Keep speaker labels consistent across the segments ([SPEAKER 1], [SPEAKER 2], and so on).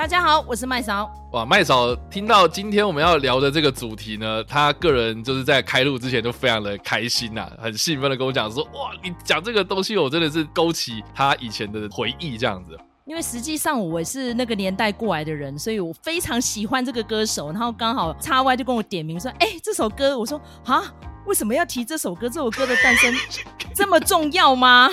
[SPEAKER 1] 大家好，我是麦嫂。
[SPEAKER 2] 哇，麦嫂听到今天我们要聊的这个主题呢，他个人就是在开录之前都非常的开心呐、啊，很兴奋的跟我讲说，哇，你讲这个东西，我真的是勾起他以前的回忆这样子。
[SPEAKER 1] 因为实际上我也是那个年代过来的人，所以我非常喜欢这个歌手。然后刚好叉 Y 就跟我点名说：“哎，这首歌。”我说：“啊，为什么要提这首歌？这首歌的诞生 这么重要吗？”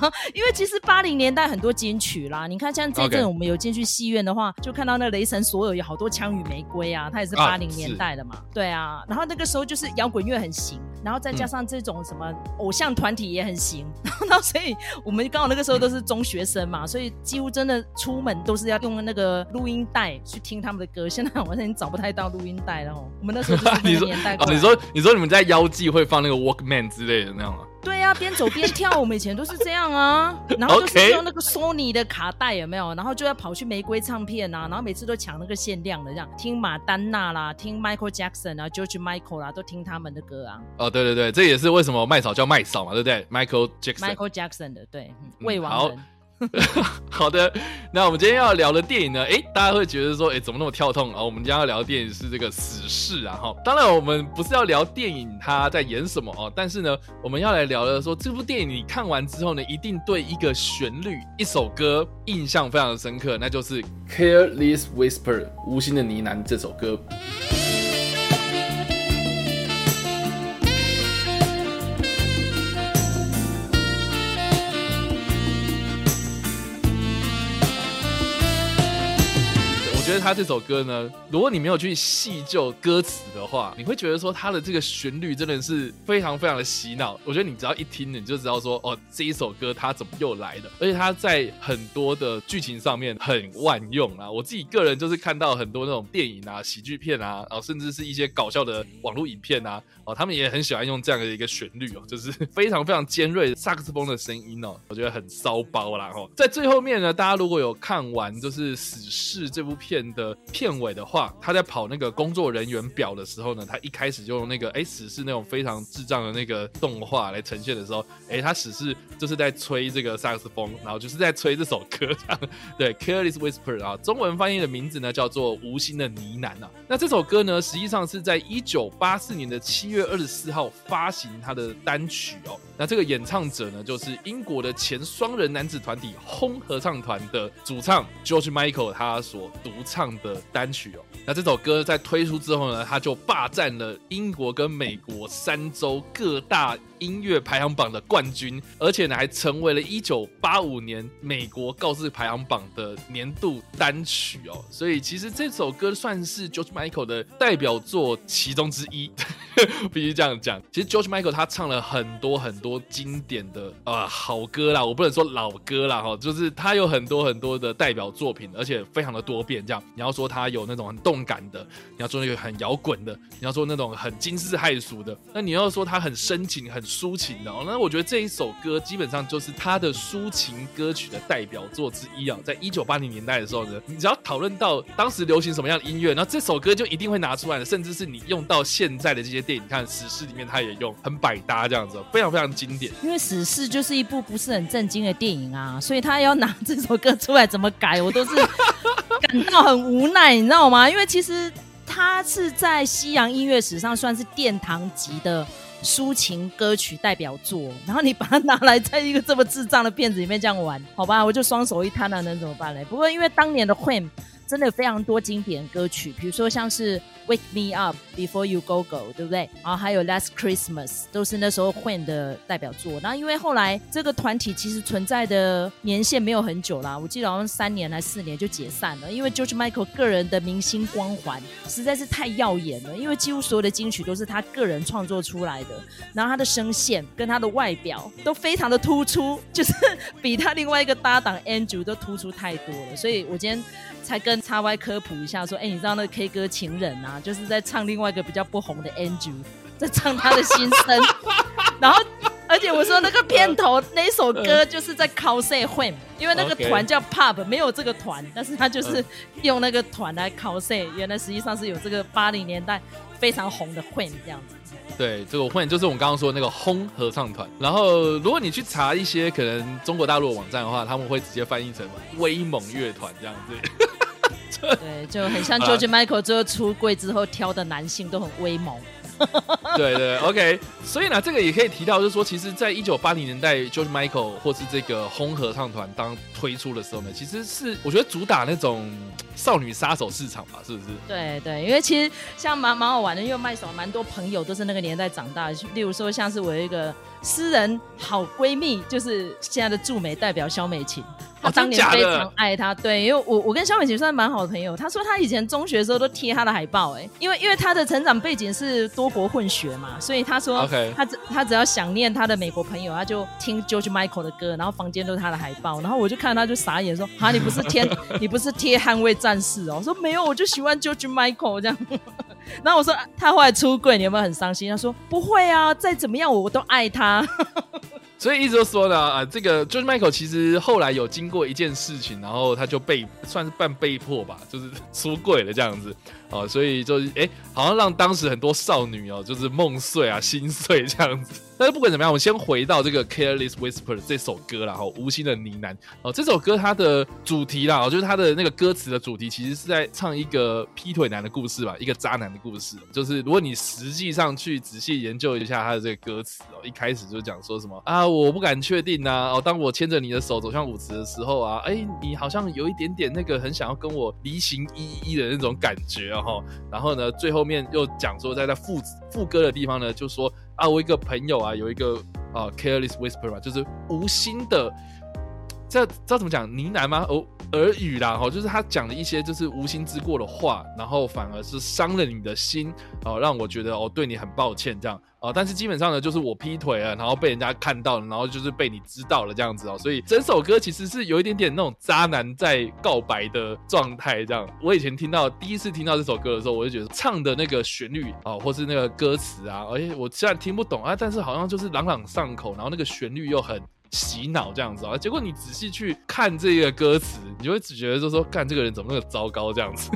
[SPEAKER 1] 因为其实八零年代很多金曲啦，你看像这阵我们有进去戏院的话.就看到那雷神所有有好多枪与玫瑰啊，它也是八零年代的嘛。啊、对啊，然后那个时候就是摇滚乐很行。然后再加上这种什么偶像团体也很行，然后、嗯、所以我们刚好那个时候都是中学生嘛，所以几乎真的出门都是要用那个录音带去听他们的歌。现在我已经找不太到录音带了哦。我们那时候就是那个年代
[SPEAKER 2] 你。你说你说你们在腰际会放那个 Walkman 之类的那样啊？
[SPEAKER 1] 对呀、啊，边走边跳，我们以前都是这样啊。然后就是用那个 Sony 的卡带有没有？然后就要跑去玫瑰唱片啊，然后每次都抢那个限量的，这样听马丹娜啦，听 Michael Jackson 啊，George Michael 啦，都听他们的歌啊。
[SPEAKER 2] 哦，对对对，这也是为什么麦嫂叫麦嫂嘛，对不对？Michael Jackson。
[SPEAKER 1] Michael Jackson 的，对，未亡人。
[SPEAKER 2] 嗯 好的，那我们今天要聊的电影呢？哎，大家会觉得说，哎，怎么那么跳痛啊？我们今天要聊的电影是这个《死侍》啊，哈。当然，我们不是要聊电影它在演什么哦，但是呢，我们要来聊的说，这部电影你看完之后呢，一定对一个旋律、一首歌印象非常的深刻，那就是《Careless Whisper》无心的呢喃这首歌。觉得他这首歌呢，如果你没有去细究歌词的话，你会觉得说他的这个旋律真的是非常非常的洗脑。我觉得你只要一听，你就知道说，哦，这一首歌它怎么又来的？而且它在很多的剧情上面很万用啊。我自己个人就是看到很多那种电影啊、喜剧片啊，然后甚至是一些搞笑的网络影片啊，哦，他们也很喜欢用这样的一个旋律哦，就是非常非常尖锐萨克斯风的声音哦，我觉得很骚包啦。哦，在最后面呢，大家如果有看完就是《死侍》这部片。的片尾的话，他在跑那个工作人员表的时候呢，他一开始就用那个哎，死侍那种非常智障的那个动画来呈现的时候，哎，他死侍就是在吹这个萨克斯风，然后就是在吹这首歌，这样对，Careless Whisper 啊，中文翻译的名字呢叫做无心的呢喃啊。那这首歌呢，实际上是在一九八四年的七月二十四号发行他的单曲哦。那这个演唱者呢，就是英国的前双人男子团体轰合唱团的主唱 George Michael，他所独唱的单曲哦。那这首歌在推出之后呢，它就霸占了英国跟美国三州各大音乐排行榜的冠军，而且呢还成为了一九八五年美国告示排行榜的年度单曲哦。所以其实这首歌算是 George Michael 的代表作其中之一。必须这样讲，其实 George Michael 他唱了很多很多经典的呃好歌啦，我不能说老歌啦哈，就是他有很多很多的代表作品，而且非常的多变。这样你要说他有那种很动感的，你要说那个很摇滚的，你要说那种很惊世骇俗的，那你要说他很深情很抒情的哦，那我觉得这一首歌基本上就是他的抒情歌曲的代表作之一啊。在一九八零年代的时候呢，你只要讨论到当时流行什么样的音乐，然后这首歌就一定会拿出来的，甚至是你用到现在的这些。电影看《史诗》里面，他也用很百搭这样子，非常非常经典。
[SPEAKER 1] 因为《史诗》就是一部不是很正经的电影啊，所以他要拿这首歌出来怎么改，我都是感到很无奈，你知道吗？因为其实他是在西洋音乐史上算是殿堂级的抒情歌曲代表作，然后你把它拿来在一个这么智障的片子里面这样玩，好吧，我就双手一摊了，能怎么办嘞？不过因为当年的混真的非常多经典歌曲，比如说像是。Wake Me Up Before You Go Go，对不对？然后还有 Last Christmas，都是那时候 Wham 的代表作。然后因为后来这个团体其实存在的年限没有很久啦，我记得好像三年还四年就解散了。因为 George Michael 个人的明星光环实在是太耀眼了，因为几乎所有的金曲都是他个人创作出来的。然后他的声线跟他的外表都非常的突出，就是比他另外一个搭档 Andrew 都突出太多了。所以我今天才跟 XY 科普一下，说，哎，你知道那个 K 歌情人啊？就是在唱另外一个比较不红的 Andrew，在唱他的心声，然后而且我说那个片头那首歌就是在 cos him，因为那个团叫 Pub，没有这个团，但是他就是用那个团来 cos，原来实际上是有这个八零年代非常红的 Wham 这样子。
[SPEAKER 2] 对，这个 Wham 就是我们刚刚说的那个轰合唱团。然后如果你去查一些可能中国大陆的网站的话，他们会直接翻译成威猛乐团这样子。
[SPEAKER 1] 对，就很像 George Michael 最后出柜之后挑的男性都很威猛。
[SPEAKER 2] 对对，OK，所以呢，这个也可以提到，就是说，其实，在一九八零年代，George Michael 或是这个轰合唱团当推出的时候呢，其实是我觉得主打那种少女杀手市场吧，是不是？
[SPEAKER 1] 对对，因为其实像蛮蛮好玩的，因为麦手蛮多朋友都是那个年代长大的，例如说像是我有一个私人好闺蜜，就是现在的驻美代表肖美琴。他当年非常爱他，对，因为我我跟肖美琴算蛮好的朋友。他说他以前中学的时候都贴他的海报，哎，因为因为他的成长背景是多国混血嘛，所以他说他只他只要想念他的美国朋友，他就听 George Michael 的歌，然后房间都是他的海报。然后我就看他就傻眼说：“啊，你不是贴你不是贴捍卫战士哦？”我说：“没有，我就喜欢 George Michael 这样。”然后我说：“他后来出柜，你有没有很伤心？”他说：“不会啊，再怎么样我我都爱他。”
[SPEAKER 2] 所以一直都说呢，啊，这个 George Michael 其实后来有经过一件事情，然后他就被算是半被迫吧，就是出柜了这样子。啊，所以就是哎，好像让当时很多少女哦，就是梦碎啊、心碎这样子。但是不管怎么样，我们先回到这个《Careless Whisper》这首歌啦，哈，无心的呢喃。哦，这首歌它的主题啦，哦，就是它的那个歌词的主题，其实是在唱一个劈腿男的故事吧，一个渣男的故事。就是如果你实际上去仔细研究一下他的这个歌词哦，一开始就讲说什么啊，我不敢确定呐，哦，当我牵着你的手走向舞池的时候啊，哎，你好像有一点点那个很想要跟我离情依依的那种感觉。哦，然后呢，最后面又讲说，在在副副歌的地方呢，就说啊，我一个朋友啊，有一个啊，careless whisper 嘛，就是无心的，这知道怎么讲呢喃吗？哦，耳语啦，哈，就是他讲了一些就是无心之过的话，然后反而是伤了你的心，哦，让我觉得哦，对你很抱歉这样。哦，但是基本上呢，就是我劈腿了，然后被人家看到了，然后就是被你知道了这样子哦，所以整首歌其实是有一点点那种渣男在告白的状态这样。我以前听到第一次听到这首歌的时候，我就觉得唱的那个旋律啊，或是那个歌词啊，而且我虽然听不懂啊，但是好像就是朗朗上口，然后那个旋律又很洗脑这样子啊。结果你仔细去看这个歌词，你就会只觉得就说，干这个人怎么那么糟糕这样子。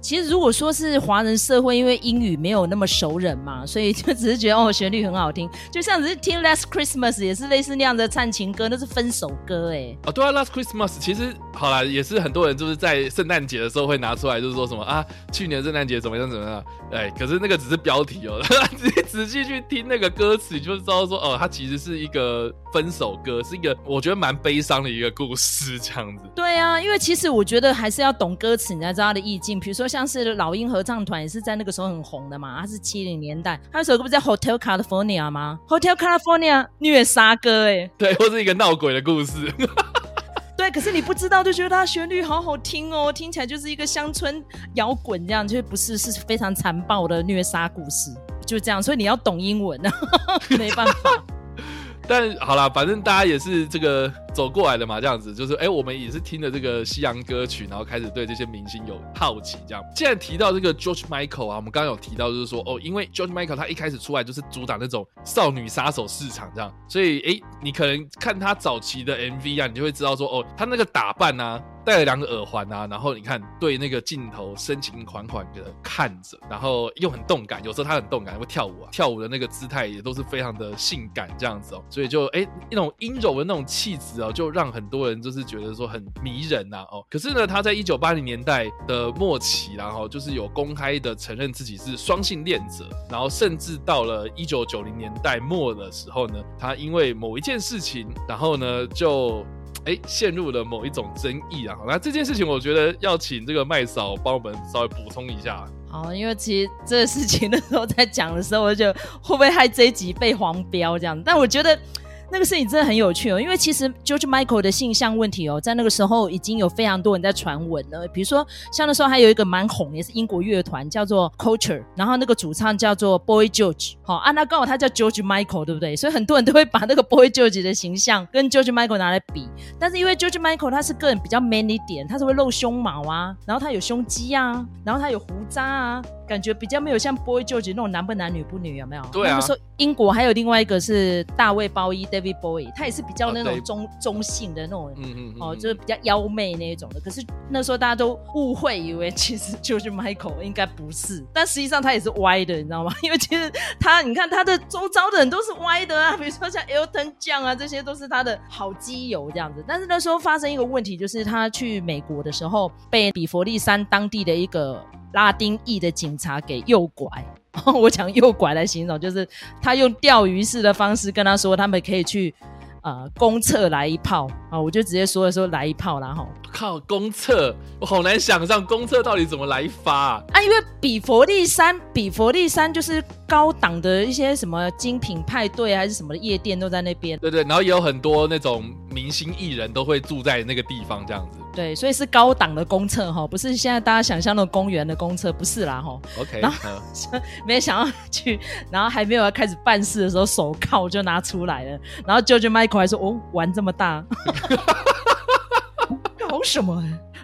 [SPEAKER 1] 其实如果说是华人社会，因为英语没有那么熟人嘛，所以就只是觉得哦，旋律很好听，就像只是听《Last Christmas》也是类似那样的唱情歌，那是分手歌哎。
[SPEAKER 2] 哦，对啊，《Last Christmas》其实好啦，也是很多人就是在圣诞节的时候会拿出来，就是说什么啊，去年圣诞节怎么样怎么样，哎，可是那个只是标题哦，你仔细去听那个歌词，你就知道说哦，它其实是一个分手歌，是一个我觉得蛮悲伤的一个故事这样子。
[SPEAKER 1] 对啊，因为其实我觉得还是要懂歌词，你才知道它的意境。比如说像是老鹰合唱团也是在那个时候很红的嘛，它是七零年代，它有首歌不是叫《Hotel California》吗？《Hotel California》虐杀歌哎、欸，
[SPEAKER 2] 对，或是一个闹鬼的故事。
[SPEAKER 1] 对，可是你不知道就觉得它旋律好好听哦，听起来就是一个乡村摇滚这样，就不是是非常残暴的虐杀故事，就这样。所以你要懂英文啊，没办法。
[SPEAKER 2] 但好啦，反正大家也是这个。走过来的嘛，这样子就是，哎、我们也是听着这个西洋歌曲，然后开始对这些明星有好奇。这样，既然提到这个 George Michael 啊，我们刚刚有提到，就是说，哦，因为 George Michael 他一开始出来就是主打那种少女杀手市场，这样，所以，哎、你可能看他早期的 MV 啊，你就会知道说，哦，他那个打扮啊，戴了两个耳环啊，然后你看对那个镜头深情款款的看着，然后又很动感，有时候他很动感，会跳舞啊，跳舞的那个姿态也都是非常的性感，这样子哦，所以就，哎、那种阴柔的那种气质哦。就让很多人就是觉得说很迷人呐哦，可是呢，他在一九八零年代的末期，然后就是有公开的承认自己是双性恋者，然后甚至到了一九九零年代末的时候呢，他因为某一件事情，然后呢就哎陷入了某一种争议啊。那这件事情，我觉得要请这个麦嫂帮我们稍微补充一下。
[SPEAKER 1] 好，因为其实这个事情 的时候在讲的时候，我就觉得会不会害这一集被黄标这样？但我觉得。那个事情真的很有趣哦，因为其实 George Michael 的性向问题哦，在那个时候已经有非常多人在传闻了。比如说，像那时候还有一个蛮红，也是英国乐团，叫做 Culture，然后那个主唱叫做 Boy George，好，啊，那刚好他叫 George Michael，对不对？所以很多人都会把那个 Boy George 的形象跟 George Michael 拿来比。但是因为 George Michael 他是个人比较 man 一点，他是会露胸毛啊，然后他有胸肌啊，然后他有胡渣啊。感觉比较没有像 Boy George 那种男不男女不女，有没有？
[SPEAKER 2] 对啊。
[SPEAKER 1] 那时候英国还有另外一个是大卫鲍伊 David Bowie，他也是比较那种中、啊、中性的那种，嗯嗯，嗯哦，就是比较妖媚那一种的。可是那时候大家都误会以为其实就是 Michael，应该不是，但实际上他也是歪的，你知道吗？因为其实他，你看他的周遭的人都是歪的啊，比如说像 Elton John 啊，这些都是他的好基友这样子。但是那时候发生一个问题，就是他去美国的时候被比佛利山当地的一个。拉丁裔的警察给诱拐，我讲诱拐来形容，就是他用钓鱼式的方式跟他说，他们可以去呃公厕来一炮。啊，我就直接说了说来一炮然后
[SPEAKER 2] 靠公厕，我好难想象公厕到底怎么来发。啊？
[SPEAKER 1] 啊，因为比佛利山，比佛利山就是高档的一些什么精品派对还是什么的夜店都在那边，
[SPEAKER 2] 对对，然后也有很多那种明星艺人都会住在那个地方这样子。
[SPEAKER 1] 对，所以是高档的公厕哈，不是现在大家想象的公园的公厕，不是啦哈。
[SPEAKER 2] OK，
[SPEAKER 1] 然后、uh. 没想到去，然后还没有要开始办事的时候，手铐就拿出来了，然后 George Michael 还说：“哦，玩这么大，搞什么？”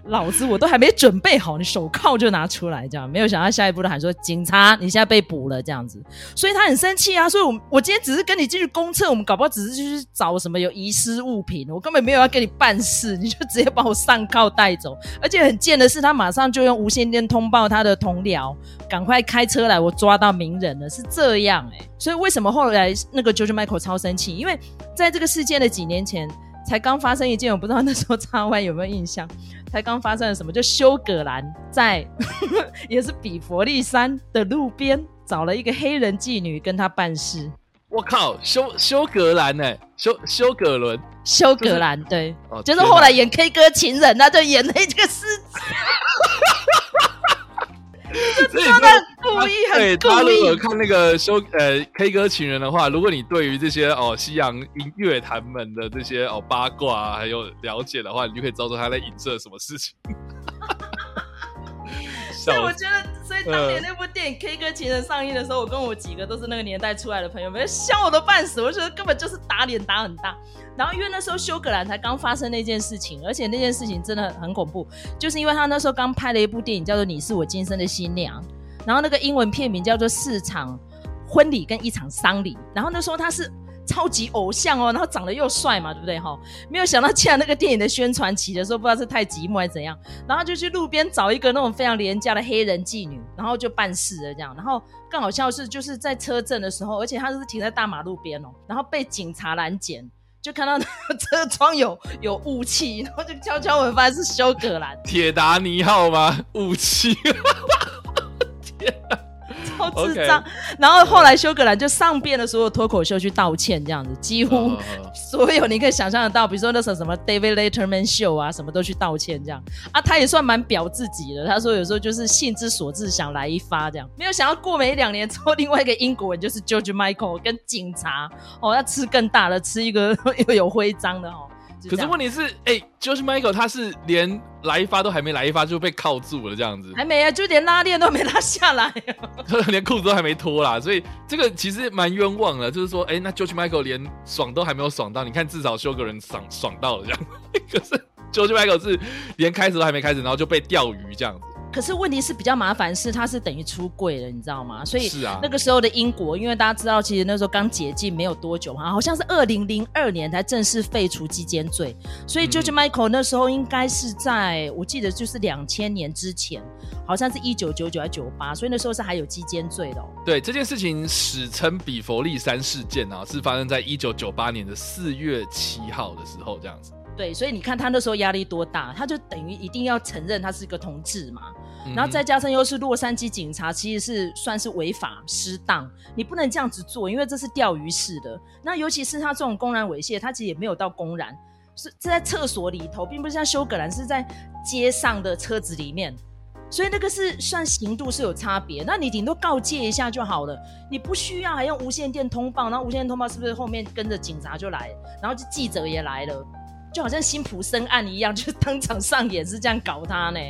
[SPEAKER 1] 老子我都还没准备好，你手铐就拿出来，这样没有想到下一步的喊说，警察，你现在被捕了这样子，所以他很生气啊。所以我，我今天只是跟你进去公厕，我们搞不好只是去找什么有遗失物品，我根本没有要跟你办事，你就直接把我上铐带走。而且很贱的是，他马上就用无线电通报他的同僚，赶快开车来，我抓到名人了，是这样哎、所以为什么后来那个 George Michael 超生气？因为在这个事件的几年前。才刚发生一件，我不知道那时候插歪有没有印象？才刚发生了什么？就修葛兰在 也是比佛利山的路边找了一个黑人妓女跟他办事。
[SPEAKER 2] 我靠，修修格兰呢？修修葛伦？
[SPEAKER 1] 修格兰对，哦、就是后来演 K 歌情人，他就演那个狮子。所以他故意很故意。他如果看那个修
[SPEAKER 2] 呃 K 歌情人的话，如果你对于这些哦西洋音乐坛们的这些哦八卦、啊、还有了解的话，你就可以知道说他在影射什么事情。
[SPEAKER 1] 所以我觉得，所以当年那部电影《K 歌情人》上映的时候，我跟我几个都是那个年代出来的朋友们，笑我都半死。我觉得根本就是打脸打很大。然后因为那时候休格兰才刚发生那件事情，而且那件事情真的很恐怖，就是因为他那时候刚拍了一部电影叫做《你是我今生的新娘》，然后那个英文片名叫做《四场婚礼跟一场丧礼》，然后那时候他是。超级偶像哦，然后长得又帅嘛，对不对哈？没有想到，竟然那个电影的宣传期的时候，不知道是太寂寞还是怎样，然后就去路边找一个那种非常廉价的黑人妓女，然后就办事了这样。然后更好笑是，就是在车震的时候，而且他是停在大马路边哦，然后被警察拦检，就看到那个车窗有有雾气，然后就悄悄闻，发现是修葛兰。
[SPEAKER 2] 铁达尼号吗？雾气。
[SPEAKER 1] 超智障.然后后来休格兰就上遍了所有脱口秀去道歉，这样子几乎所有你可以想象得到，比如说那时候什么 David Letterman Show 啊，什么都去道歉这样啊，他也算蛮表自己的。他说有时候就是兴之所至想来一发这样，没有想到过没两年之后，另外一个英国人就是 George Michael 跟警察哦，要吃更大的，吃一个 又有徽章的哦。
[SPEAKER 2] 可是问题是，哎、欸，George Michael 他是连来一发都还没来一发就被铐住了，这样子
[SPEAKER 1] 还没啊，就连拉链都没拉下来，
[SPEAKER 2] 连裤子都还没脱啦，所以这个其实蛮冤枉的。就是说，哎、欸，那 George Michael 连爽都还没有爽到，你看至少修个人爽爽到了这样，可是 George Michael 是连开始都还没开始，然后就被钓鱼这样子。
[SPEAKER 1] 可是问题是比较麻烦，是他是等于出柜了，你知道吗？所以那个时候的英国，因为大家知道，其实那时候刚解禁没有多久嘛，好像是二零零二年才正式废除基奸罪，所以 George Michael 那时候应该是在我记得就是两千年之前，好像是一九九九还九八，所以那时候是还有基奸罪的哦。
[SPEAKER 2] 对，这件事情史称比佛利山事件啊，是发生在一九九八年的四月七号的时候这样子。
[SPEAKER 1] 对，所以你看他那时候压力多大，他就等于一定要承认他是个同志嘛。然后再加上又是洛杉矶警察，其实是算是违法失当，你不能这样子做，因为这是钓鱼式的。那尤其是他这种公然猥亵，他其实也没有到公然，是是在厕所里头，并不是像休格兰是在街上的车子里面，所以那个是算刑度是有差别。那你顶多告诫一下就好了，你不需要还用无线电通报，然后无线电通报是不是后面跟着警察就来，然后就记者也来了，就好像辛普森案一样，就当场上演是这样搞他呢？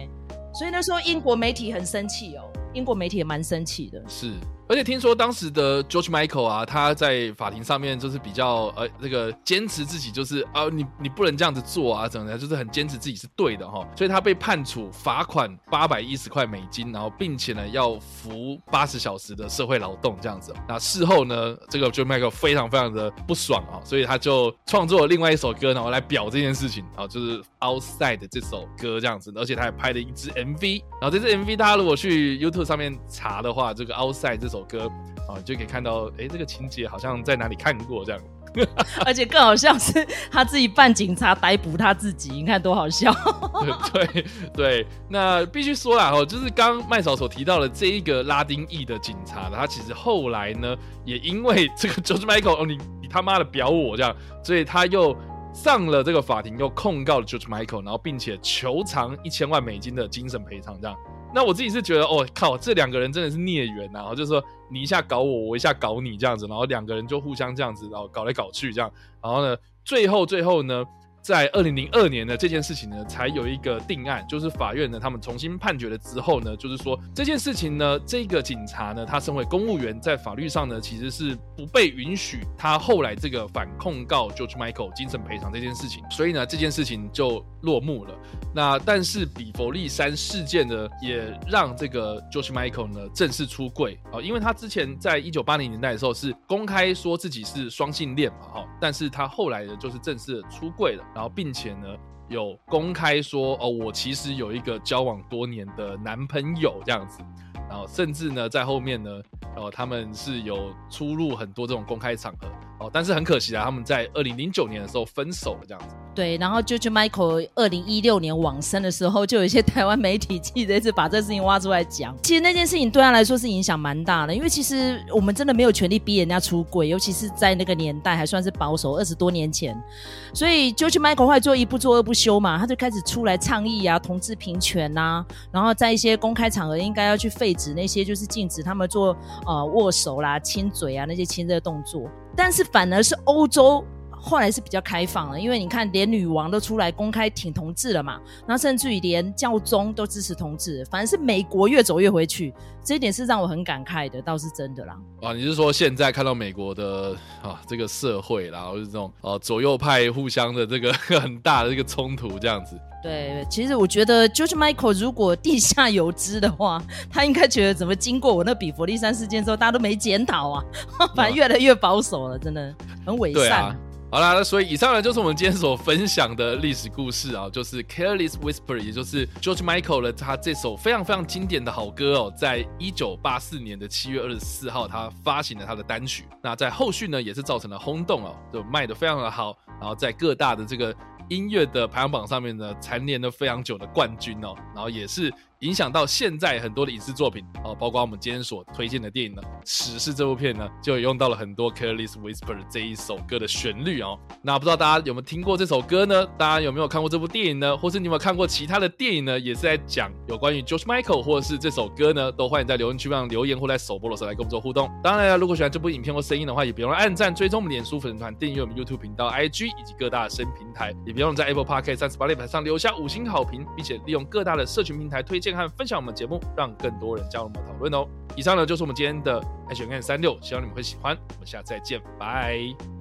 [SPEAKER 1] 所以那时候英国媒体很生气哦，英国媒体也蛮生气的。
[SPEAKER 2] 是，而且听说当时的 George Michael 啊，他在法庭上面就是比较呃那个坚持自己就是啊你你不能这样子做啊，怎么的，就是很坚持自己是对的哈，所以他被判处罚款八百一十块美金，然后并且呢要服八十小时的社会劳动这样子。那事后呢，这个 George Michael 非常非常的不爽啊，所以他就创作了另外一首歌，然后来表这件事情啊，就是 Outside 这首歌这样子，而且他还拍了一支 MV，然后这支 MV 大家如果去 YouTube 上面查的话，这个 Outside 这首。首歌啊，就可以看到，哎，这个情节好像在哪里看过这样，
[SPEAKER 1] 而且更好笑是他自己扮警察逮捕他自己，你看多好笑。
[SPEAKER 2] 对对对，那必须说啦，哦，就是刚麦嫂所提到的这一个拉丁裔的警察，他其实后来呢，也因为这个 George Michael，哦，你你他妈的表我这样，所以他又上了这个法庭，又控告了 George Michael，然后并且求偿一千万美金的精神赔偿这样。那我自己是觉得，哦靠，这两个人真的是孽缘呐！然后就是说，你一下搞我，我一下搞你这样子，然后两个人就互相这样子，然后搞来搞去这样，然后呢，最后最后呢。在二零零二年呢，这件事情呢才有一个定案，就是法院呢他们重新判决了之后呢，就是说这件事情呢，这个警察呢他身为公务员，在法律上呢其实是不被允许他后来这个反控告 George Michael 精神赔偿这件事情，所以呢这件事情就落幕了。那但是比佛利山事件呢，也让这个 George Michael 呢正式出柜啊，因为他之前在一九八零年代的时候是公开说自己是双性恋嘛，哈，但是他后来呢就是正式出柜了。然后，并且呢，有公开说哦，我其实有一个交往多年的男朋友这样子。然后，甚至呢，在后面呢，哦，他们是有出入很多这种公开场合。但是很可惜啊，他们在二零零九年的时候分手了，这样子。
[SPEAKER 1] 对，然后 George Michael 二零一六年往生的时候，就有一些台湾媒体记者一直把这事情挖出来讲。其实那件事情对他来说是影响蛮大的，因为其实我们真的没有权利逼人家出轨，尤其是在那个年代还算是保守，二十多年前。所以 George Michael 会做一不做二不休嘛，他就开始出来倡议啊，同志平权呐、啊，然后在一些公开场合应该要去废止那些就是禁止他们做呃握手啦、亲嘴啊那些亲热动作。但是反而是欧洲后来是比较开放了，因为你看连女王都出来公开挺同志了嘛，那甚至于连教宗都支持同志，反而是美国越走越回去，这一点是让我很感慨的，倒是真的啦。
[SPEAKER 2] 啊，你是说现在看到美国的啊这个社会啦，或是这种啊左右派互相的这个 很大的这个冲突这样子？
[SPEAKER 1] 对，其实我觉得 George Michael 如果地下有知的话，他应该觉得怎么经过我那比佛利山事件之后，大家都没检讨啊，反正越来越保守了，真的很伪善。
[SPEAKER 2] 好啦，那所以以上呢就是我们今天所分享的历史故事啊，就是 Careless Whisper，也就是 George Michael 的他这首非常非常经典的好歌哦，在一九八四年的七月二十四号，他发行了他的单曲。那在后续呢也是造成了轰动哦，就卖的非常的好，然后在各大的这个。音乐的排行榜上面呢，蝉联了非常久的冠军哦，然后也是。影响到现在很多的影视作品哦，包括我们今天所推荐的电影呢，《史诗》这部片呢，就有用到了很多《Careless Whisper》这一首歌的旋律哦。那不知道大家有没有听过这首歌呢？大家有没有看过这部电影呢？或是你有没有看过其他的电影呢？也是在讲有关于 George Michael 或者是这首歌呢？都欢迎在留言区上留言，或在首播的时候来跟我们做互动。当然了，如果喜欢这部影片或声音的话，也别忘了按赞、追踪我们脸书粉丝团、订阅我们 YouTube 频道、IG 以及各大声平台，也别忘了在 Apple Podcast 三十八列表上留下五星好评，并且利用各大的社群平台推荐荐和分享我们节目。让更多人加入我们讨论哦。以上呢就是我们今天的 H N 三六，希望你们会喜欢。我们下次再见，拜。